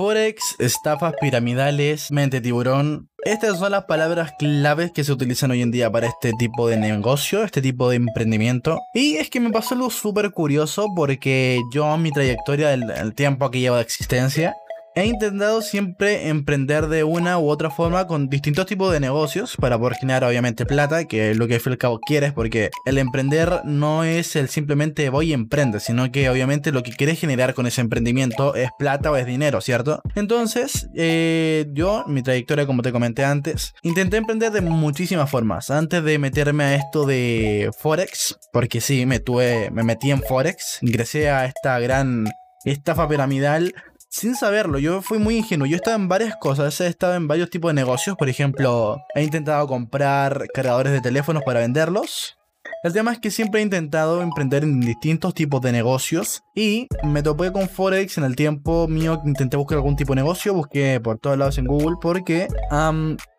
Forex, estafas piramidales, mente tiburón. Estas son las palabras claves que se utilizan hoy en día para este tipo de negocio, este tipo de emprendimiento. Y es que me pasó algo súper curioso porque yo mi trayectoria del tiempo que llevo de existencia, He intentado siempre emprender de una u otra forma con distintos tipos de negocios para poder generar obviamente plata, que es lo que al fin y al cabo quieres, porque el emprender no es el simplemente voy y emprende, sino que obviamente lo que quieres generar con ese emprendimiento es plata o es dinero, ¿cierto? Entonces, eh, yo, mi trayectoria como te comenté antes, intenté emprender de muchísimas formas. Antes de meterme a esto de Forex, porque sí, me, tuve, me metí en Forex, ingresé a esta gran estafa piramidal sin saberlo, yo fui muy ingenuo. Yo estaba en varias cosas, he estado en varios tipos de negocios. Por ejemplo, he intentado comprar cargadores de teléfonos para venderlos. El tema es que siempre he intentado emprender en distintos tipos de negocios y me topé con Forex en el tiempo mío intenté buscar algún tipo de negocio, busqué por todos lados en Google porque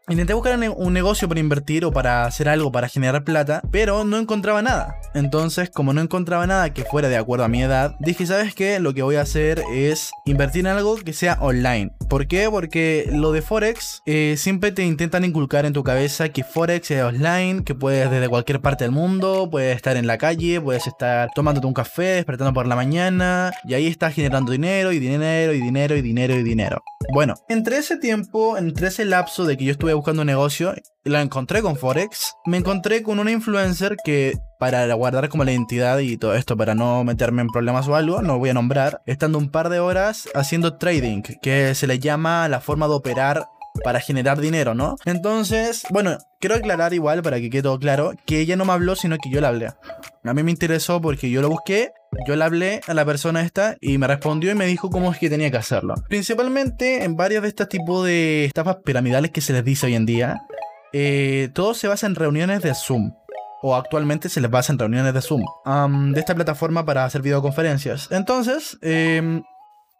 Intenté buscar un negocio para invertir o para hacer algo para generar plata, pero no encontraba nada. Entonces, como no encontraba nada que fuera de acuerdo a mi edad, dije, ¿sabes qué? Lo que voy a hacer es invertir en algo que sea online. ¿Por qué? Porque lo de Forex eh, siempre te intentan inculcar en tu cabeza que Forex es online, que puedes desde cualquier parte del mundo, puedes estar en la calle, puedes estar tomándote un café, despertando por la mañana, y ahí estás generando dinero y dinero y dinero y dinero y dinero. Bueno, entre ese tiempo, entre ese lapso de que yo estuve buscando un negocio, lo encontré con Forex, me encontré con una influencer que para guardar como la identidad y todo esto, para no meterme en problemas o algo, no voy a nombrar, estando un par de horas haciendo trading, que se le llama la forma de operar para generar dinero, ¿no? Entonces, bueno, quiero aclarar igual para que quede todo claro que ella no me habló, sino que yo la hablé. A mí me interesó porque yo lo busqué, yo le hablé a la persona esta y me respondió y me dijo cómo es que tenía que hacerlo. Principalmente en varios de estos tipos de estafas piramidales que se les dice hoy en día, eh, todo se basa en reuniones de Zoom o actualmente se les basa en reuniones de Zoom, de esta plataforma para hacer videoconferencias. Entonces, em,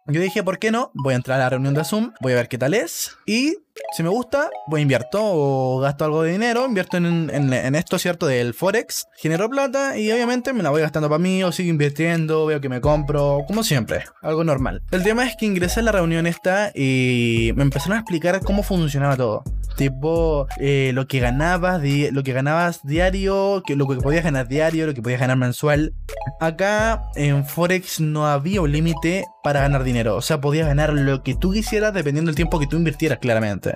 yo dije, ¿por qué no? Voy a entrar a la reunión de Zoom, voy a ver qué tal es. Y si me gusta, voy a invierto o gasto algo de dinero, invierto en, esto, ¿cierto? Del Forex, genero plata y obviamente me la voy gastando para mí o sigo invirtiendo, veo que me compro, como siempre, algo normal. El tema es que ingresé a la reunión esta y me empezaron a explicar cómo funcionaba todo. Tipo, eh, lo que ganabas, lo que ganabas diario, lo que podías ganar diario, lo que podías ganar mensual. Acá en Forex no había un límite para ganar dinero. O sea, podías ganar lo que tú quisieras dependiendo del tiempo que tú invirtieras, claramente.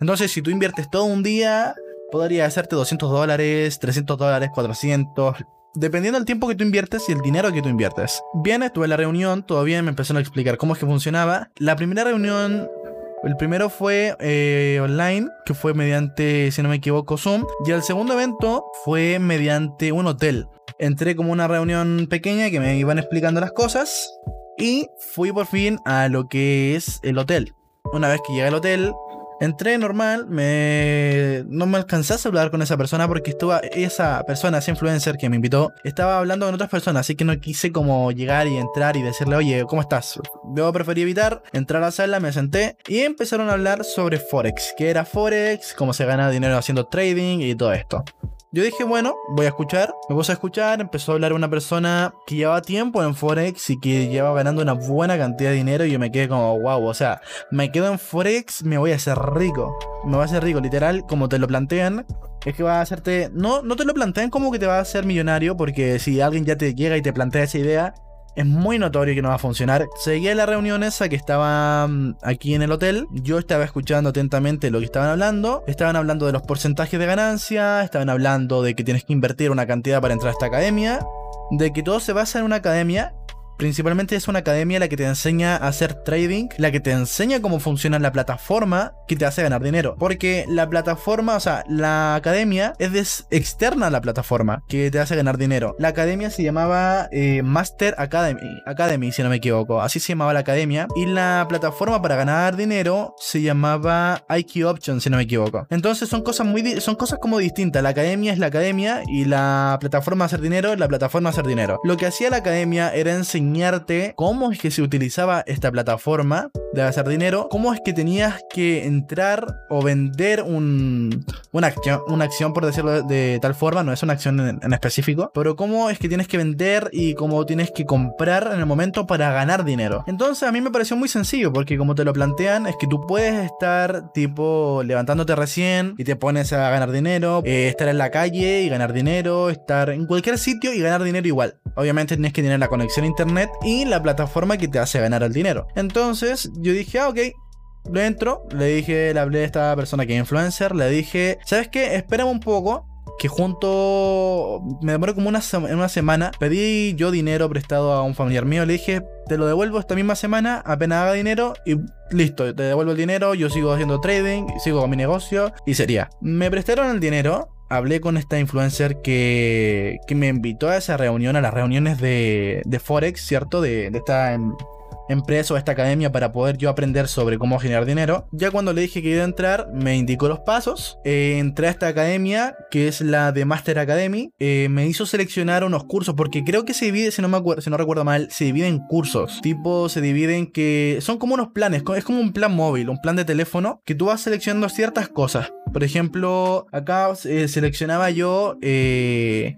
Entonces, si tú inviertes todo un día, podría hacerte 200 dólares, 300 dólares, 400, dependiendo del tiempo que tú inviertes y el dinero que tú inviertes. Bien, estuve en la reunión, todavía me empezaron a explicar cómo es que funcionaba. La primera reunión el primero fue eh, online, que fue mediante, si no me equivoco, Zoom. Y el segundo evento fue mediante un hotel. Entré como una reunión pequeña que me iban explicando las cosas. Y fui por fin a lo que es el hotel. Una vez que llegué al hotel, Entré normal, no me alcanzé a hablar con esa persona porque estuvo esa persona, ese influencer que me invitó, estaba hablando con otras personas, así que no quise como llegar y entrar y decirle, oye, ¿cómo estás? Yo preferí evitar, entrar a la sala, me senté y empezaron a hablar sobre Forex, qué era Forex, cómo se gana dinero haciendo trading y todo esto. Yo dije, bueno, voy a escuchar. Me puse a escuchar, empezó a hablar una persona que llevaba tiempo en Forex y que llevaba ganando una buena cantidad de dinero y yo me quedé como, wow, o sea, me quedo en Forex, me voy a hacer rico. Me voy a hacer rico, literal, como te lo plantean. Es que va a hacerte. No, no te lo plantean como que te va a hacer millonario, porque si alguien ya te llega y te plantea esa idea, es muy notorio que no va a funcionar. Seguía la reunión esa que estaba mm, aquí en el hotel. Yo estaba escuchando atentamente lo que estaban hablando. Estaban hablando de los porcentajes de ganancia. Estaban hablando de que tienes que invertir una cantidad para entrar a esta academia. De que todo se basa en una academia Principalmente es una academia la que te enseña a hacer trading, la que te enseña cómo funciona la plataforma que te hace ganar dinero. Porque la plataforma, o sea, la academia es externa a la plataforma que te hace ganar dinero. La academia se llamaba eh, Master Academy, Academy, si no me equivoco. Así se llamaba la academia. Y la plataforma para ganar dinero se llamaba IQ Option, si no me equivoco. Entonces son cosas muy, son cosas como distintas. La academia es la academia y la plataforma hacer dinero es la plataforma hacer dinero. Lo que hacía la academia era enseñar cómo es que se utilizaba esta plataforma de hacer dinero, cómo es que tenías que entrar o vender un, una, acción, una acción, por decirlo de, tal forma, no es una acción en, en, específico, pero cómo es que tienes que vender y cómo tienes que comprar en el momento para ganar dinero. Entonces a mí me pareció muy sencillo, porque como te lo plantean, es que tú puedes estar tipo levantándote recién y te pones a ganar dinero, eh, estar en la calle y ganar dinero, estar en cualquier sitio y ganar dinero igual. Obviamente tienes que tener la conexión a internet y la plataforma que te hace ganar el dinero. Entonces yo dije, ah, ok, le entro, le dije, le hablé a esta persona que es influencer, le dije, ¿sabes qué? Espérame un poco, que junto me demoré como una, una semana. Pedí yo dinero prestado a un familiar mío. Le dije, te lo devuelvo esta misma semana, apenas haga dinero y listo, te devuelvo el dinero. Yo sigo haciendo trading, sigo con mi negocio y sería. Me prestaron el dinero. Hablé con esta influencer que, que me invitó a esa reunión, a las reuniones de, de Forex, ¿cierto? De, de esta empresa o esta academia para poder yo aprender sobre cómo generar dinero. Ya cuando le dije que iba a entrar, me indicó los pasos. Eh, entré a esta academia, que es la de Master Academy. Eh, me hizo seleccionar unos cursos, porque creo que se divide, si no me acuerdo, si no recuerdo mal, se divide en cursos. Tipo, se dividen que son como unos planes, es como un plan móvil, un plan de teléfono, que tú vas seleccionando ciertas cosas. Por ejemplo, acá eh, seleccionaba yo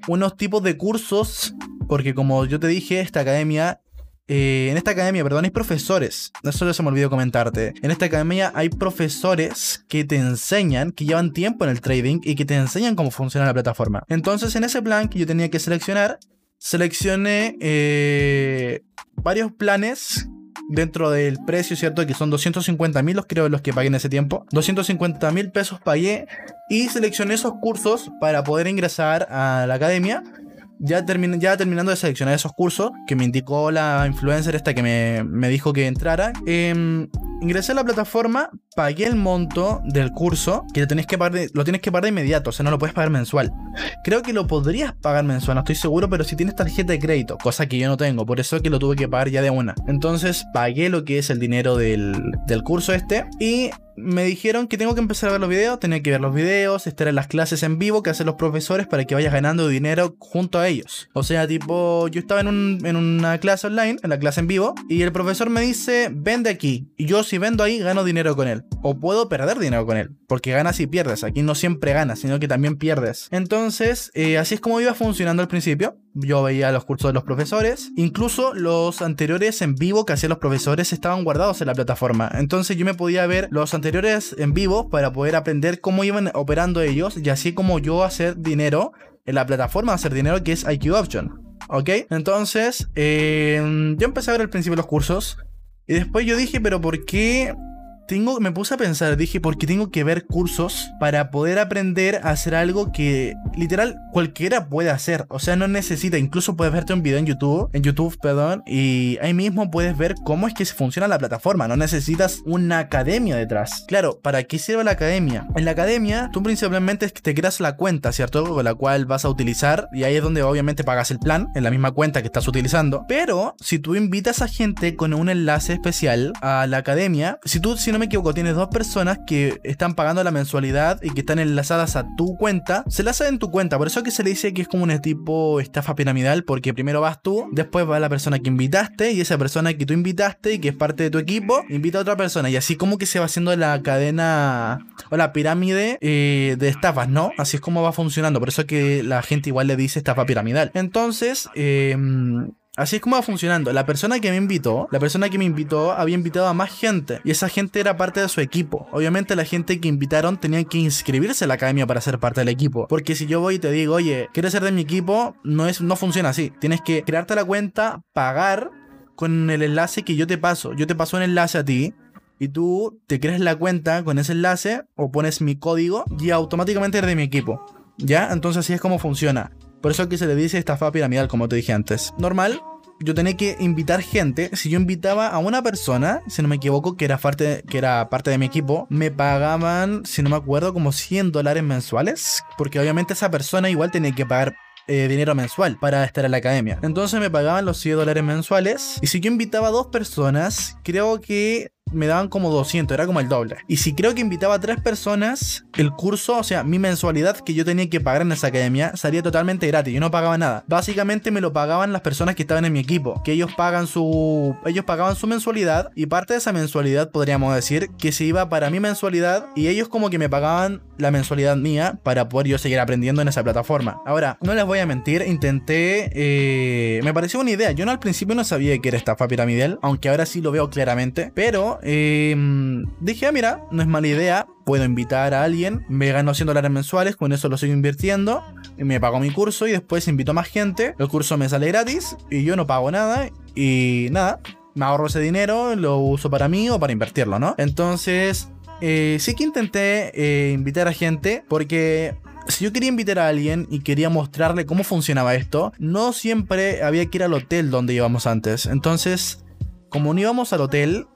unos tipos de cursos porque como yo te dije, esta academia eh, en esta academia, perdón, hay profesores. Eso se me olvidó comentarte. En esta academia hay profesores que te enseñan, que llevan tiempo en el trading y que te enseñan cómo funciona la plataforma. Entonces, en ese plan que yo tenía que seleccionar, seleccioné eh, varios planes dentro del precio, ¿cierto? Que son 250 mil, los creo los que pagué en ese tiempo. 250 mil pesos pagué y seleccioné esos cursos para poder ingresar a la academia ya, ya terminando de seleccionar esos cursos que me indicó la influencer esta que me, dijo que entrara, em, ingresé a la plataforma, pagué el monto del curso, que lo tienes que pagar de, lo tienes que pagar de inmediato, o sea, no lo puedes pagar mensual. Creo que lo podrías pagar mensual, no estoy seguro, pero si tienes tarjeta de crédito, cosa que yo no tengo, por eso es que lo tuve que pagar ya de una. Entonces pagué lo que es el dinero del, del curso este y me dijeron que tengo que empezar a ver los videos, tenía que ver los videos, estar en las clases en vivo que hacen los profesores para que vayas ganando dinero junto a ellos. O sea, tipo, yo estaba en, un, en una clase online, en la clase en vivo, y el profesor me dice, vende aquí. Y yo si vendo ahí, gano dinero con él. O puedo perder dinero con él, porque ganas y pierdes. Aquí no siempre ganas, sino que también pierdes. Entonces, eh, así es como iba funcionando al principio. Yo veía los cursos de los profesores. Incluso los anteriores en vivo que hacían los profesores estaban guardados en la plataforma. Entonces yo me podía ver los anteriores en vivo para poder aprender cómo iban operando ellos y así como yo hacer dinero en la plataforma hacer dinero que es IQ Option. ¿Ok? Entonces, eh, yo empecé a ver al principio los cursos. Y después yo dije, pero ¿por qué tengo, me puse a pensar, dije, ¿por qué tengo que ver cursos para poder aprender a hacer algo que literal cualquiera puede hacer? O sea, no necesita, incluso puedes verte un video en YouTube, en YouTube, perdón, y ahí mismo puedes ver cómo es que funciona la plataforma, no necesitas una academia detrás. Claro, ¿para qué sirve la academia? En la academia, tú principalmente es que te creas la cuenta, ¿cierto? Con la cual vas a utilizar, y ahí es donde obviamente pagas el plan, en la misma cuenta que estás utilizando. Pero, si tú invitas a gente con un enlace especial a la academia, si tú, si no me equivoco, tienes dos personas que están pagando la mensualidad y que están enlazadas a tu cuenta, se la hacen en tu cuenta. Por eso que se le dice que es como un tipo estafa piramidal, porque primero vas tú, después va la persona que invitaste y esa persona que tú invitaste y que es parte de tu equipo, invita a otra persona. Y así como que se va haciendo la cadena o la pirámide eh, de estafas, ¿no? Así es como va funcionando. Por eso que la gente igual le dice estafa piramidal. Entonces, eh, Así es como va funcionando. La persona que me invitó, la persona que me invitó había invitado a más gente y esa gente era parte de su equipo. Obviamente la gente que invitaron tenían que inscribirse a la academia para ser parte del equipo. Porque si yo voy y te digo, oye, ¿quieres ser de mi equipo? No, es, no funciona así. Tienes que crearte la cuenta, pagar con el enlace que yo te paso. Yo te paso un enlace a ti y tú te creas la cuenta con ese enlace o pones mi código y automáticamente eres de mi equipo. ¿Ya? Entonces así es como funciona. Por eso que se le dice estafa piramidal, como te dije antes. Normal, yo tenía que invitar gente. Si yo invitaba a una persona, si no me equivoco, que era parte, que era parte de mi equipo, me pagaban, si no me acuerdo, como 100 dólares mensuales. Porque obviamente esa persona igual tenía que pagar eh, dinero mensual para estar en la academia. Entonces me pagaban los 100 dólares mensuales. Y si yo invitaba a dos personas, creo que me daban como 200, era como el doble. Y si creo que invitaba a tres personas, el curso, o sea, mi mensualidad que yo tenía que pagar en esa academia salía totalmente gratis, yo no pagaba nada. Básicamente me lo pagaban las personas que estaban en mi equipo, que ellos pagan su ellos pagaban su mensualidad y parte de esa mensualidad podríamos decir que se iba para mi mensualidad y ellos como que me pagaban la mensualidad mía para poder yo seguir aprendiendo en esa plataforma. Ahora, no les voy a mentir, intenté, eh, me pareció una idea, yo no al principio no sabía que era estafa piramidal, aunque ahora sí lo veo claramente, pero em, dije, ah, mira, no es mala idea, puedo invitar a alguien, me gano 100 dólares mensuales, con eso lo sigo invirtiendo, me pago mi curso y después invito a más gente, el curso me sale gratis y yo no pago nada y nada, me ahorro ese dinero, lo uso para mí o para invertirlo, ¿no? Entonces, eh, sí que intenté eh, invitar a gente porque si yo quería invitar a alguien y quería mostrarle cómo funcionaba esto, no siempre había que ir al hotel donde íbamos antes. Entonces, como no íbamos al hotel,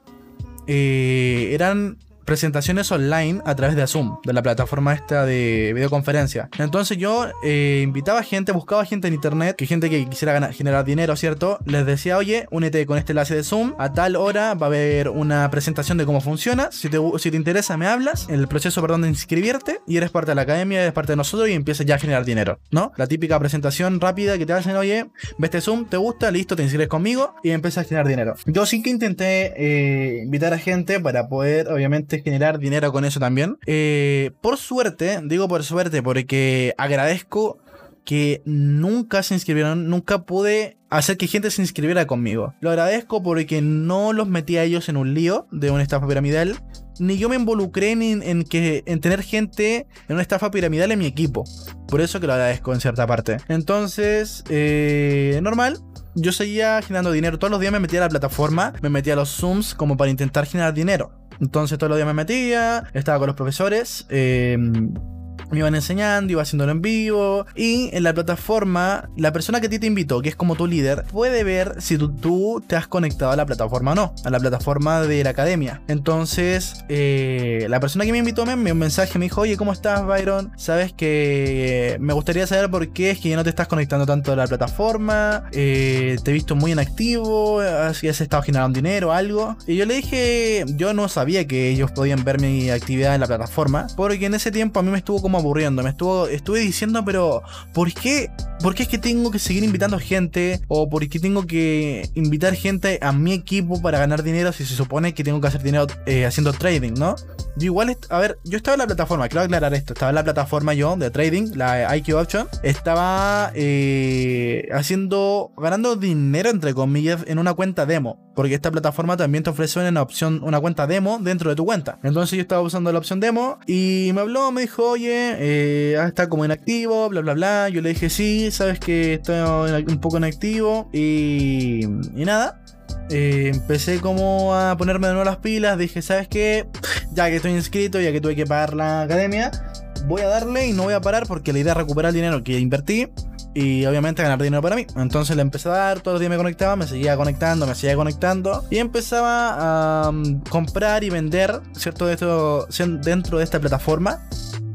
eh, eran presentaciones online a través de Zoom, de la plataforma esta de videoconferencia. Entonces yo eh, invitaba gente, buscaba gente en internet, que gente que quisiera generar dinero, ¿cierto? Les decía, oye, únete con este enlace de Zoom, a tal hora va a haber una presentación de cómo funciona, si te, si te interesa me hablas, el proceso, perdón, de inscribirte y eres parte de la academia, eres parte de nosotros y empiezas ya a generar dinero, ¿no? La típica presentación rápida que te hacen, oye, ves este Zoom, te gusta, listo, te inscribes conmigo y empiezas a generar dinero. Yo sí que intenté eh, invitar a gente para poder, obviamente, generar dinero con eso también. Eh, por suerte, digo por suerte, porque agradezco que nunca se inscribieron, nunca pude hacer que gente se inscribiera conmigo. Lo agradezco porque no los metí a ellos en un lío de una estafa piramidal, ni yo me involucré en, que, en tener gente en una estafa piramidal en mi equipo. Por eso que lo agradezco en cierta parte. Entonces, eh, normal, yo seguía generando dinero. Todos los días me metía a la plataforma, me metía a los Zooms como para intentar generar dinero. Entonces todos los días me metía, estaba con los profesores. Eh, me iban enseñando, iba haciéndolo en vivo. Y en la plataforma, la persona que a ti te invitó, que es como tu líder, puede ver si tú, te has conectado a la plataforma o no, a la plataforma de la academia. Entonces, eh, la persona que me invitó me envió un mensaje, me dijo, oye, ¿cómo estás, Byron? Sabes que me gustaría saber por qué es que ya no te estás conectando tanto a la plataforma. Eh, te he visto muy inactivo, así has estado generando dinero, algo. Y yo le dije, yo no sabía que ellos podían ver mi actividad en la plataforma, porque en ese tiempo a mí me estuvo como aburriendo. Me estuvo, estuve diciendo, pero ¿por qué? ¿Por qué es que tengo que seguir invitando gente? ¿O por qué tengo que invitar gente a mi equipo para ganar dinero si se supone que tengo que hacer dinero eh, haciendo trading, ¿no? Yo igual, a ver, yo estaba en la plataforma, quiero aclarar esto, estaba en la plataforma yo de trading, la IQ Option, estaba eh, haciendo, ganando dinero entre comillas en una cuenta demo, porque esta plataforma también te ofrece una opción, una cuenta demo dentro de tu cuenta. Entonces yo estaba usando la opción demo y me habló, me dijo, oye, eh, ah, está como inactivo, bla, bla, bla. Yo le dije, sí, sabes que estoy un poco inactivo y, y nada. Eh, empecé como a ponerme de nuevo las pilas. Dije, ¿sabes qué? Ya que estoy inscrito, ya que tuve que pagar la academia, voy a darle y no voy a parar porque la idea es recuperar el dinero que invertí y obviamente ganar dinero para mí. Entonces le empecé a dar, todos los días me conectaba, me seguía conectando, me seguía conectando y empezaba a mm, comprar y vender, ¿cierto? Esto, dentro de esta plataforma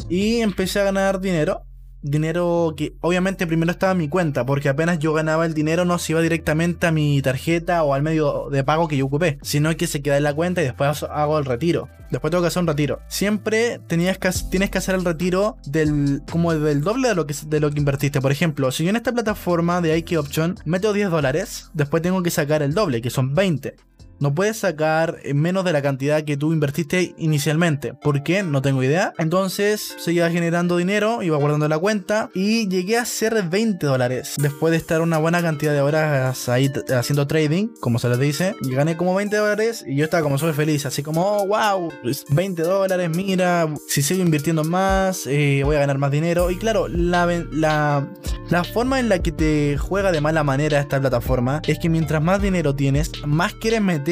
y empecé a ganar dinero dinero que obviamente primero estaba en mi cuenta, porque apenas yo ganaba el dinero no se iba directamente a mi tarjeta o al medio de pago que yo ocupé, sino que se queda en la cuenta y después hago el retiro. Después tengo que hacer un retiro. Siempre tenías que, tienes que hacer el retiro del como del doble de lo, que, de lo que invertiste. Por ejemplo, si yo en esta plataforma de IK Option meto 10 dólares, después tengo que sacar el doble, que son 20. No puedes sacar menos de la cantidad que tú invertiste inicialmente. ¿Por qué? No tengo idea. Entonces seguía generando dinero, iba guardando la cuenta y llegué a ser 20 dólares. Después de estar una buena cantidad de horas ahí haciendo trading, como se les dice, gané como 20 dólares y yo estaba como súper feliz. Así como, oh, wow, 20 dólares, mira, si sigo invirtiendo más, eh, voy a ganar más dinero. Y claro, la, la, la forma en la que te juega de mala manera esta plataforma es que mientras más dinero tienes, más quieres meter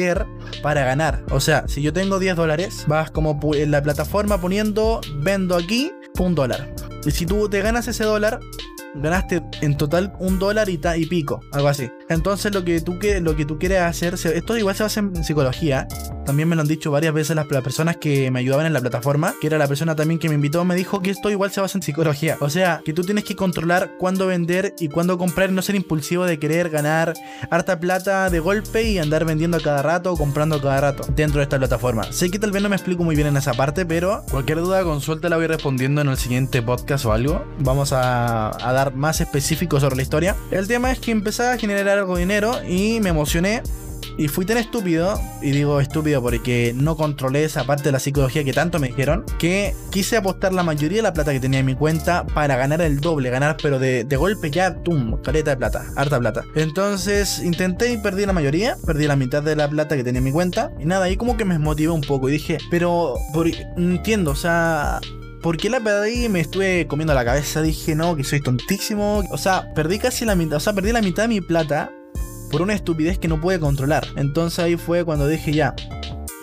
para ganar. O sea, si yo tengo 10 dólares, vas como en la plataforma poniendo vendo aquí un dólar. Y si tú te ganas ese dólar, ganaste en total un dólar y, y pico, algo así. Entonces lo que tú, que, lo que tú quieres hacer, esto igual se basa en psicología. También me lo han dicho varias veces las, personas que me ayudaban en la plataforma, que era la persona también que me invitó, me dijo que esto igual se basa en psicología. O sea, que tú tienes que controlar cuándo vender y cuándo comprar no ser impulsivo de querer ganar harta plata de golpe y andar vendiendo a cada rato o comprando cada rato dentro de esta plataforma. Sé que tal vez no me explico muy bien en esa parte, pero cualquier duda, consulta la voy respondiendo en el siguiente podcast o algo. Vamos a, a dar más específicos sobre la historia. El tema es que empecé a generar algo de dinero y me emocioné y fui tan estúpido, y digo estúpido porque no controlé esa parte de la psicología que tanto me dijeron, que quise apostar la mayoría de la plata que tenía en mi cuenta para ganar el doble, ganar pero de, golpe ya, tum, caleta de plata, harta plata. Entonces intenté y perdí la mayoría, perdí la mitad de la plata que tenía en mi cuenta, y nada, ahí como que me motivé un poco y dije, pero por, entiendo, o sea, ¿Por qué la perdí? Me estuve comiendo la cabeza. Dije, no, que soy tontísimo. O sea, perdí casi la mitad. O sea, perdí la mitad de mi plata por una estupidez que no pude controlar. Entonces ahí fue cuando dije ya,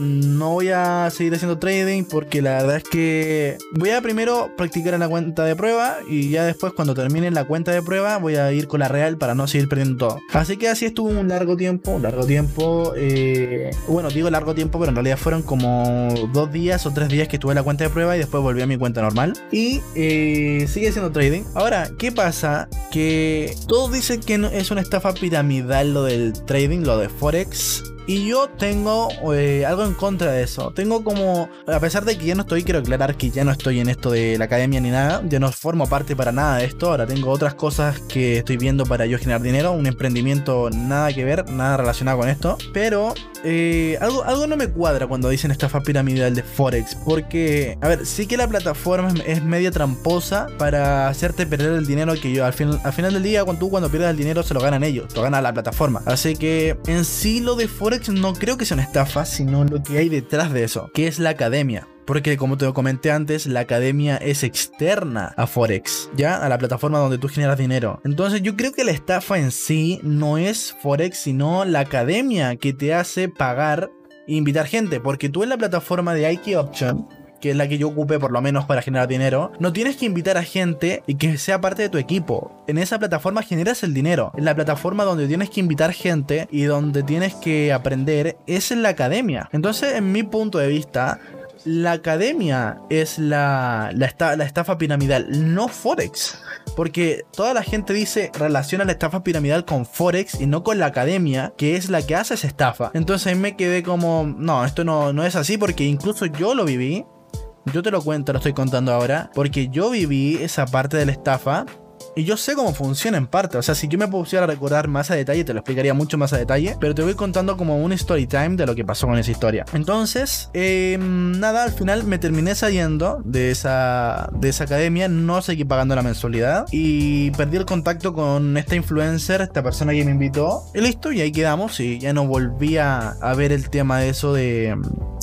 no voy a seguir haciendo trading porque la verdad es que voy a primero practicar en la cuenta de prueba y ya después cuando termine la cuenta de prueba voy a ir con la real para no seguir perdiendo todo. Así que así estuvo un largo tiempo, un largo tiempo, eh, bueno digo largo tiempo pero en realidad fueron como dos días o tres días que estuve en la cuenta de prueba y después volví a mi cuenta normal y eh, sigue haciendo trading. Ahora, ¿qué pasa? Que todos dicen que es una estafa piramidal lo del trading, lo de Forex. Y yo tengo eh, algo en contra de eso. Tengo como, a pesar de que ya no estoy, quiero aclarar que ya no estoy en esto de la academia ni nada. Ya no formo parte para nada de esto. Ahora tengo otras cosas que estoy viendo para yo generar dinero. Un emprendimiento nada que ver, nada relacionado con esto. Pero eh, algo, algo no me cuadra cuando dicen estafa piramidal de Forex. Porque, a ver, sí que la plataforma es, media tramposa para hacerte perder el dinero que yo al, fin, al final del día, cuando tú cuando pierdes el dinero se lo ganan ellos, lo gana la plataforma. Así que en sí lo de Forex no creo que sea una estafa, sino lo que hay detrás de eso, que es la academia. Porque como te lo comenté antes, la academia es externa a Forex, ¿ya? A la plataforma donde tú generas dinero. Entonces yo creo que la estafa en sí no es Forex, sino la academia que te hace pagar e invitar gente. Porque tú en la plataforma de IK Option que es la que yo ocupé por lo menos para generar dinero, no tienes que invitar a gente y que sea parte de tu equipo. En esa plataforma generas el dinero. En la plataforma donde tienes que invitar gente y donde tienes que aprender es en la academia. Entonces, en mi punto de vista, la academia es la, la, la, estafa piramidal, no Forex. Porque toda la gente dice relaciona la estafa piramidal con Forex y no con la academia, que es la que hace esa estafa. Entonces ahí me quedé como, no, esto no, no es así porque incluso yo lo viví. Yo te lo cuento, lo estoy contando ahora, porque yo viví esa parte de la estafa y yo sé cómo funciona en parte. O sea, si yo me pusiera a recordar más a detalle, te lo explicaría mucho más a detalle. Pero te voy contando como un story time de lo que pasó con esa historia. Entonces, em, nada, al final me terminé saliendo de esa, de esa academia. No seguí pagando la mensualidad. Y perdí el contacto con esta influencer, esta persona que me invitó. Y listo, y ahí quedamos. Y ya no volví a, a ver el tema de eso de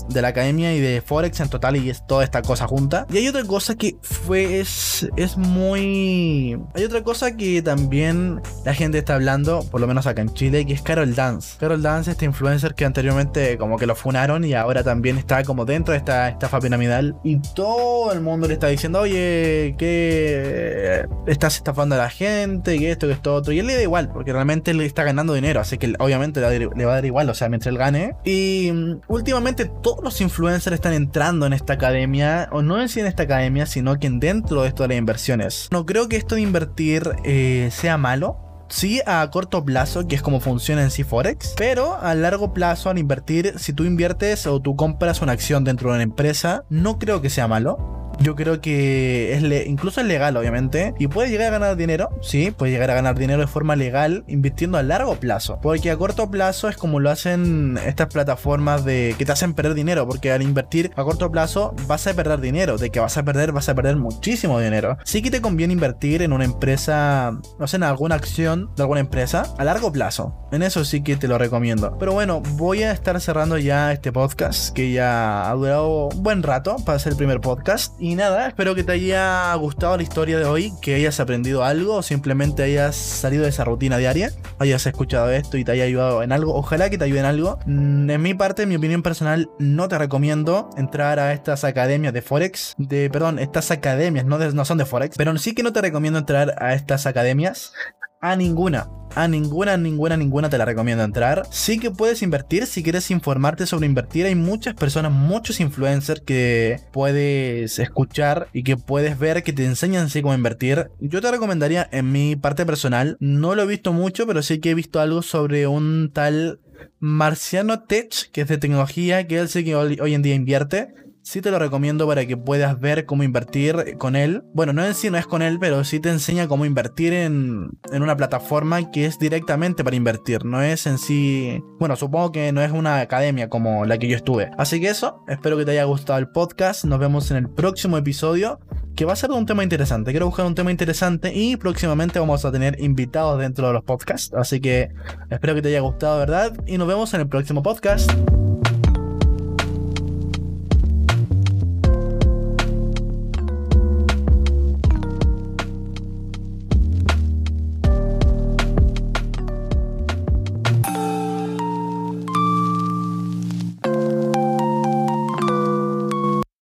de la academia y de Forex en total y es toda esta cosa junta. Y hay otra cosa que fue, es, es muy... Hay otra cosa que también la gente está hablando, por lo menos acá en Chile, que es Carol Dance. Carol Dance, este influencer que anteriormente como que lo funaron y ahora también está como dentro de esta estafa piramidal. Y todo el mundo le está diciendo, oye, que estás estafando a la gente, y esto, que esto, otro. Y él le da igual, porque realmente él está ganando dinero, así que obviamente le va a dar igual, o sea, mientras él gane. Y mm, últimamente todo los influencers están entrando en esta academia, o no en sí en esta academia, sino que dentro de esto de las inversiones. No creo que esto de invertir eh, sea malo, sí a corto plazo, que es como funciona en sí Forex, pero a largo plazo al invertir, si tú inviertes o tú compras una acción dentro de una empresa, no creo que sea malo yo creo que es incluso es legal, obviamente. Y puede llegar a ganar dinero, sí, puede llegar a ganar dinero de forma legal invirtiendo a largo plazo. Porque a corto plazo es como lo hacen estas plataformas de que te hacen perder dinero. Porque al invertir a corto plazo vas a perder dinero. De que vas a perder, vas a perder muchísimo dinero. Sí que te conviene invertir en una empresa, no sé, en alguna acción de alguna empresa a largo plazo. En eso sí que te lo recomiendo. Pero bueno, voy a estar cerrando ya este podcast que ya ha durado un buen rato para ser el primer podcast. Nada, espero que te haya gustado la historia de hoy, que hayas aprendido algo o simplemente hayas salido de esa rutina diaria, hayas escuchado esto y te haya ayudado en algo. Ojalá que te ayude en algo. Mm, en mi parte, en mi opinión personal, no te recomiendo entrar a estas academias de Forex. De, perdón, estas academias no, no son de Forex, pero sí que no te recomiendo entrar a estas academias a ninguna. A ninguna, ninguna, ninguna te la recomiendo entrar. Sí que puedes invertir si quieres informarte sobre invertir. Hay muchas personas, muchos influencers que puedes escuchar y que puedes ver que te enseñan así cómo invertir. Yo te recomendaría en mi parte personal, no lo he visto mucho, pero sí que he visto algo sobre un tal Marciano Tech, que es de tecnología, que él sí que hoy en día invierte sí te lo recomiendo para que puedas ver cómo invertir con él. Bueno, no en sí no es con él, pero sí te enseña cómo invertir en, en una plataforma que es directamente para invertir. No es en sí... Bueno, supongo que no es una academia como la que yo estuve. Así que eso, espero que te haya gustado el podcast. Nos vemos en el próximo episodio que va a ser de un tema interesante. Quiero buscar un tema interesante y próximamente vamos a tener invitados dentro de los podcasts. Así que espero que te haya gustado, ¿verdad? Y nos vemos en el próximo podcast.